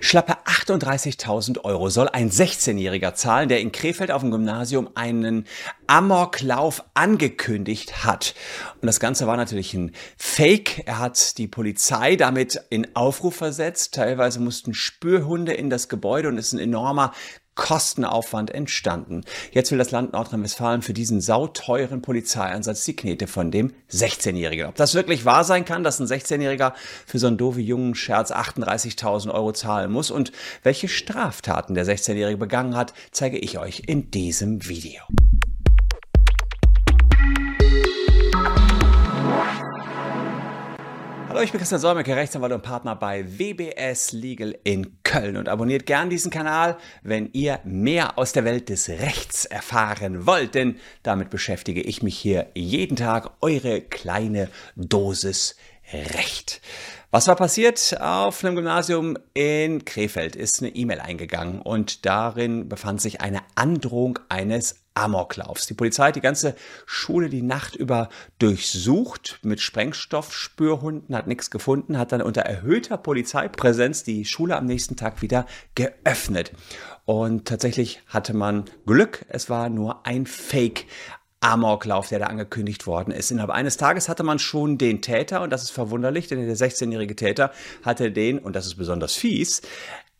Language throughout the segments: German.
Schlappe 38.000 Euro soll ein 16-Jähriger zahlen, der in Krefeld auf dem Gymnasium einen Amoklauf angekündigt hat. Und das Ganze war natürlich ein Fake. Er hat die Polizei damit in Aufruf versetzt. Teilweise mussten Spürhunde in das Gebäude und es ist ein enormer Kostenaufwand entstanden. Jetzt will das Land Nordrhein-Westfalen für diesen sauteuren Polizeieinsatz die Knete von dem 16-Jährigen. Ob das wirklich wahr sein kann, dass ein 16-Jähriger für so einen doofen jungen Scherz 38.000 Euro zahlen muss und welche Straftaten der 16-Jährige begangen hat, zeige ich euch in diesem Video. Hallo, ich bin Christian Solmecke, Rechtsanwalt und Partner bei WBS Legal in Köln und abonniert gern diesen Kanal, wenn ihr mehr aus der Welt des Rechts erfahren wollt, denn damit beschäftige ich mich hier jeden Tag, eure kleine Dosis Recht. Was war passiert? Auf einem Gymnasium in Krefeld ist eine E-Mail eingegangen und darin befand sich eine Androhung eines Amoklaufs. Die Polizei hat die ganze Schule die Nacht über durchsucht mit Sprengstoffspürhunden, hat nichts gefunden, hat dann unter erhöhter Polizeipräsenz die Schule am nächsten Tag wieder geöffnet. Und tatsächlich hatte man Glück, es war nur ein Fake. Amoklauf, der da angekündigt worden ist. Innerhalb eines Tages hatte man schon den Täter, und das ist verwunderlich, denn der 16-jährige Täter hatte den, und das ist besonders fies,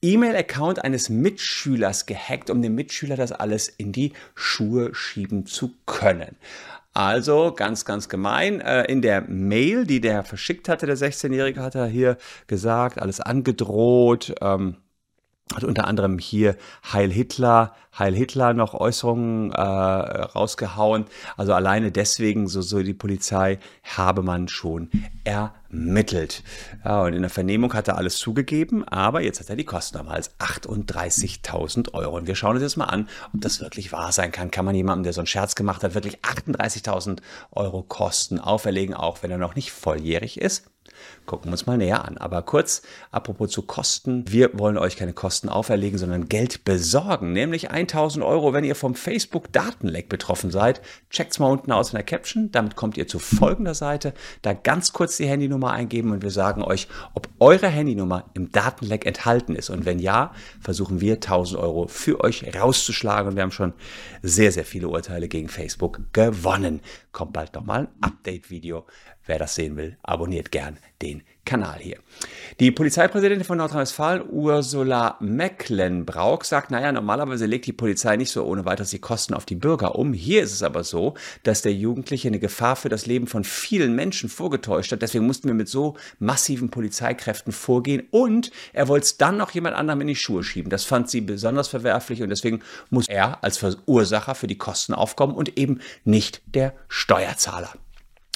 E-Mail-Account eines Mitschülers gehackt, um dem Mitschüler das alles in die Schuhe schieben zu können. Also ganz, ganz gemein. Äh, in der Mail, die der verschickt hatte, der 16-Jährige, hat er hier gesagt, alles angedroht. Ähm, hat unter anderem hier Heil Hitler, Heil Hitler noch Äußerungen äh, rausgehauen. Also alleine deswegen, so, so die Polizei, habe man schon ermittelt. Ja, und in der Vernehmung hat er alles zugegeben, aber jetzt hat er die Kosten am Hals. 38.000 Euro. Und wir schauen uns jetzt mal an, ob das wirklich wahr sein kann. Kann man jemandem, der so einen Scherz gemacht hat, wirklich 38.000 Euro Kosten auferlegen, auch wenn er noch nicht volljährig ist? Gucken wir uns mal näher an. Aber kurz, apropos zu Kosten. Wir wollen euch keine Kosten auferlegen, sondern Geld besorgen. Nämlich 1000 Euro, wenn ihr vom Facebook-Datenleck betroffen seid. Checkt's mal unten aus in der Caption. Damit kommt ihr zu folgender Seite. Da ganz kurz die Handynummer eingeben und wir sagen euch, ob eure Handynummer im Datenleck enthalten ist. Und wenn ja, versuchen wir 1000 Euro für euch rauszuschlagen. Und wir haben schon sehr, sehr viele Urteile gegen Facebook gewonnen. Kommt bald nochmal ein Update-Video. Wer das sehen will, abonniert gern den Kanal hier. Die Polizeipräsidentin von Nordrhein-Westfalen, Ursula Mecklenbrauch, sagt, naja, normalerweise legt die Polizei nicht so ohne weiteres die Kosten auf die Bürger um. Hier ist es aber so, dass der Jugendliche eine Gefahr für das Leben von vielen Menschen vorgetäuscht hat. Deswegen mussten wir mit so massiven Polizeikräften vorgehen und er wollte es dann noch jemand anderem in die Schuhe schieben. Das fand sie besonders verwerflich und deswegen muss er als Verursacher für die Kosten aufkommen und eben nicht der Steuerzahler.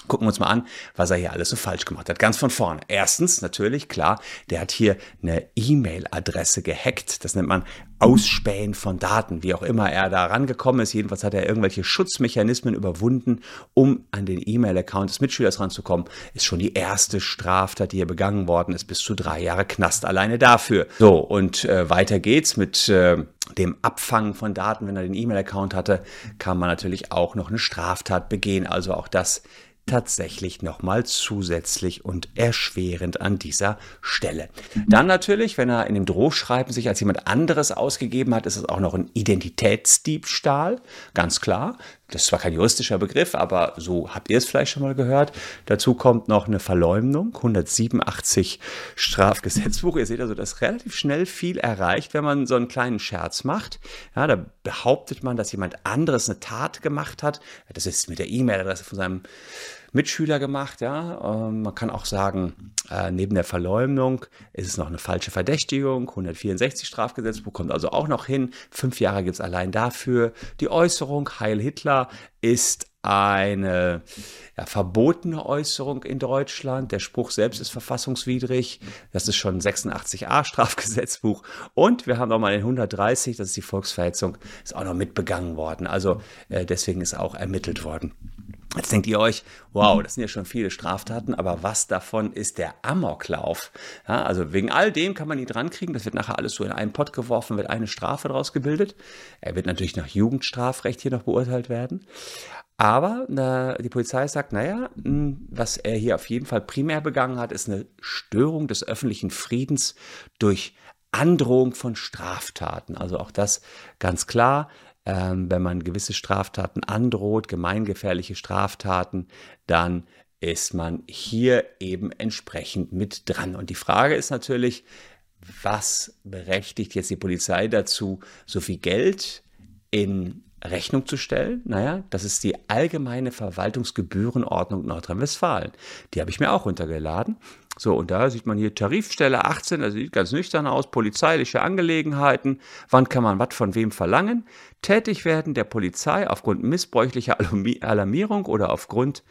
Gucken wir uns mal an, was er hier alles so falsch gemacht hat. Ganz von vorne. Erstens, natürlich, klar, der hat hier eine E-Mail-Adresse gehackt. Das nennt man Ausspähen von Daten, wie auch immer er da rangekommen ist. Jedenfalls hat er irgendwelche Schutzmechanismen überwunden, um an den E-Mail-Account des Mitschülers ranzukommen. Ist schon die erste Straftat, die hier begangen worden ist, bis zu drei Jahre Knast alleine dafür. So, und äh, weiter geht's mit äh, dem Abfangen von Daten, wenn er den E-Mail-Account hatte, kann man natürlich auch noch eine Straftat begehen. Also auch das tatsächlich nochmal zusätzlich und erschwerend an dieser Stelle. Dann natürlich, wenn er in dem Drohschreiben sich als jemand anderes ausgegeben hat, ist es auch noch ein Identitätsdiebstahl, ganz klar. Das ist zwar kein juristischer Begriff, aber so habt ihr es vielleicht schon mal gehört. Dazu kommt noch eine Verleumdung, 187 Strafgesetzbuch. Ihr seht also, dass relativ schnell viel erreicht, wenn man so einen kleinen Scherz macht. Ja, da behauptet man, dass jemand anderes eine Tat gemacht hat. Das ist mit der E-Mail-Adresse von seinem Mitschüler gemacht. Ja, ähm, man kann auch sagen, äh, neben der Verleumdung ist es noch eine falsche Verdächtigung. 164 Strafgesetzbuch kommt also auch noch hin. Fünf Jahre gibt es allein dafür. Die Äußerung Heil Hitler ist eine ja, verbotene Äußerung in Deutschland. Der Spruch selbst ist verfassungswidrig. Das ist schon 86a Strafgesetzbuch. Und wir haben noch mal den 130, das ist die Volksverhetzung, ist auch noch mitbegangen worden. Also äh, deswegen ist auch ermittelt worden. Jetzt denkt ihr euch, wow, das sind ja schon viele Straftaten, aber was davon ist der Amoklauf? Ja, also wegen all dem kann man ihn drankriegen. Das wird nachher alles so in einen Pott geworfen, wird eine Strafe daraus gebildet. Er wird natürlich nach Jugendstrafrecht hier noch beurteilt werden. Aber na, die Polizei sagt, naja, hm, was er hier auf jeden Fall primär begangen hat, ist eine Störung des öffentlichen Friedens durch Androhung von Straftaten. Also auch das ganz klar. Ähm, wenn man gewisse Straftaten androht, gemeingefährliche Straftaten, dann ist man hier eben entsprechend mit dran. Und die Frage ist natürlich, was berechtigt jetzt die Polizei dazu, so viel Geld in Rechnung zu stellen? Naja, das ist die allgemeine Verwaltungsgebührenordnung Nordrhein-Westfalen. Die habe ich mir auch runtergeladen. So, und da sieht man hier Tarifstelle 18, das sieht ganz nüchtern aus, polizeiliche Angelegenheiten, wann kann man was von wem verlangen, tätig werden der Polizei aufgrund missbräuchlicher Alarmierung oder aufgrund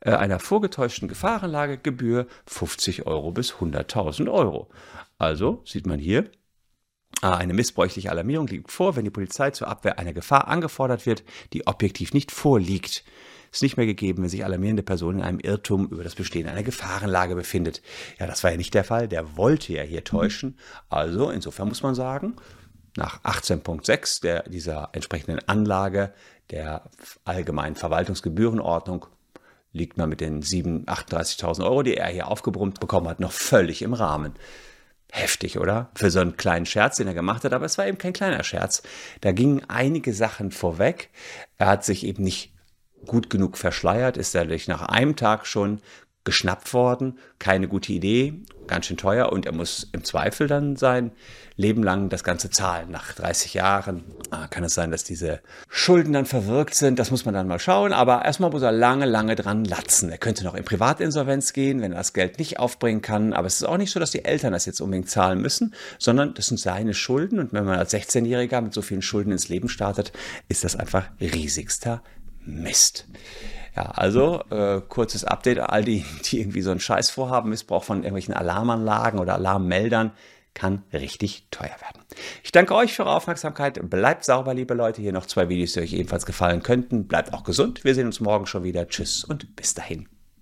äh, einer vorgetäuschten Gefahrenlage Gebühr 50 Euro bis 100.000 Euro. Also sieht man hier, eine missbräuchliche Alarmierung liegt vor, wenn die Polizei zur Abwehr einer Gefahr angefordert wird, die objektiv nicht vorliegt. Ist nicht mehr gegeben, wenn sich alarmierende Person in einem Irrtum über das Bestehen einer Gefahrenlage befindet. Ja, das war ja nicht der Fall. Der wollte ja hier täuschen. Also insofern muss man sagen, nach 18.6 der, dieser entsprechenden Anlage der allgemeinen Verwaltungsgebührenordnung liegt man mit den 38.000 Euro, die er hier aufgebrummt bekommen hat, noch völlig im Rahmen. Heftig, oder? Für so einen kleinen Scherz, den er gemacht hat, aber es war eben kein kleiner Scherz. Da gingen einige Sachen vorweg. Er hat sich eben nicht gut genug verschleiert, ist dadurch nach einem Tag schon geschnappt worden. Keine gute Idee, ganz schön teuer und er muss im Zweifel dann sein Leben lang das Ganze zahlen. Nach 30 Jahren ah, kann es sein, dass diese Schulden dann verwirkt sind. Das muss man dann mal schauen. Aber erstmal muss er lange, lange dran latzen. Er könnte noch in Privatinsolvenz gehen, wenn er das Geld nicht aufbringen kann. Aber es ist auch nicht so, dass die Eltern das jetzt unbedingt zahlen müssen, sondern das sind seine Schulden. Und wenn man als 16-Jähriger mit so vielen Schulden ins Leben startet, ist das einfach riesigster Mist. Ja, also äh, kurzes Update, all die, die irgendwie so einen Scheiß vorhaben, Missbrauch von irgendwelchen Alarmanlagen oder Alarmmeldern, kann richtig teuer werden. Ich danke euch für eure Aufmerksamkeit. Bleibt sauber, liebe Leute. Hier noch zwei Videos, die euch ebenfalls gefallen könnten. Bleibt auch gesund. Wir sehen uns morgen schon wieder. Tschüss und bis dahin.